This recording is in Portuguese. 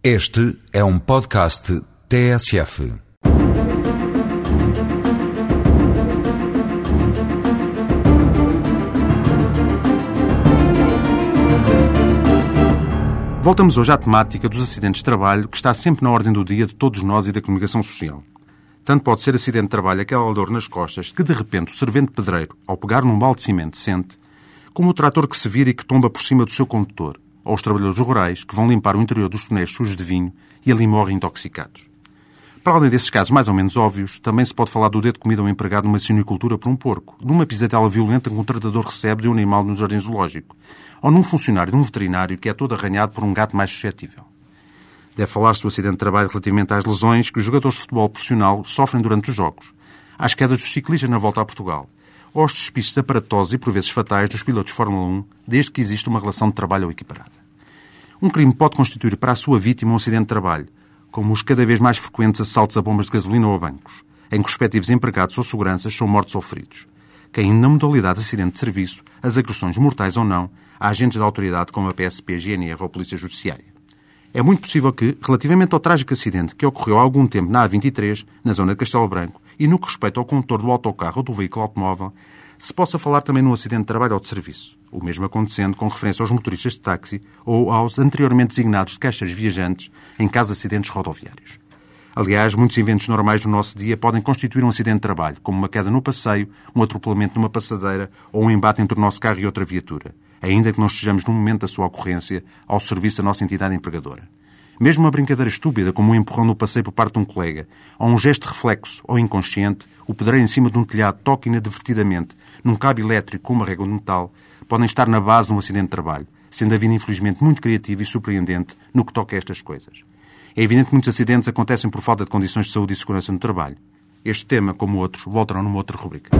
Este é um podcast TSF. Voltamos hoje à temática dos acidentes de trabalho que está sempre na ordem do dia de todos nós e da comunicação social. Tanto pode ser acidente de trabalho aquela dor nas costas que de repente o servente pedreiro, ao pegar num balde de cimento, sente, como o trator que se vira e que tomba por cima do seu condutor, ou os trabalhadores rurais que vão limpar o interior dos tonéis sujos de vinho e ali morrem intoxicados. Para além desses casos mais ou menos óbvios, também se pode falar do dedo de comida a um empregado numa sinicultura por um porco, de uma pisadela violenta que um tratador recebe de um animal no jardim zoológico, ou num funcionário de um veterinário que é todo arranhado por um gato mais suscetível. Deve falar-se do acidente de trabalho relativamente às lesões que os jogadores de futebol profissional sofrem durante os jogos, às quedas dos ciclistas na volta a Portugal, aos despistes aparatosos e por vezes fatais dos pilotos de Fórmula 1, desde que existe uma relação de trabalho equiparada. Um crime pode constituir para a sua vítima um acidente de trabalho, como os cada vez mais frequentes assaltos a bombas de gasolina ou a bancos, em que os respectivos empregados ou seguranças são mortos ou feridos, caindo na modalidade de acidente de serviço as agressões mortais ou não a agentes da autoridade como a PSP, GNR ou Polícia Judiciária. É muito possível que, relativamente ao trágico acidente que ocorreu há algum tempo na A23, na zona de Castelo Branco, e no que respeita ao condutor do autocarro ou do veículo automóvel, se possa falar também num acidente de trabalho ou de serviço, o mesmo acontecendo com referência aos motoristas de táxi ou aos anteriormente designados de caixas viajantes em caso de acidentes rodoviários. Aliás, muitos eventos normais do nosso dia podem constituir um acidente de trabalho, como uma queda no passeio, um atropelamento numa passadeira ou um embate entre o nosso carro e outra viatura, ainda que não estejamos no momento da sua ocorrência ao serviço da nossa entidade empregadora. Mesmo uma brincadeira estúpida, como um empurrão no passeio por parte de um colega, ou um gesto reflexo ou inconsciente, o pedreiro em cima de um telhado toca inadvertidamente num cabo elétrico com uma régua de metal, podem estar na base de um acidente de trabalho, sendo a vida infelizmente muito criativa e surpreendente no que toca a estas coisas. É evidente que muitos acidentes acontecem por falta de condições de saúde e segurança no trabalho. Este tema, como outros, voltarão numa outra rubrica.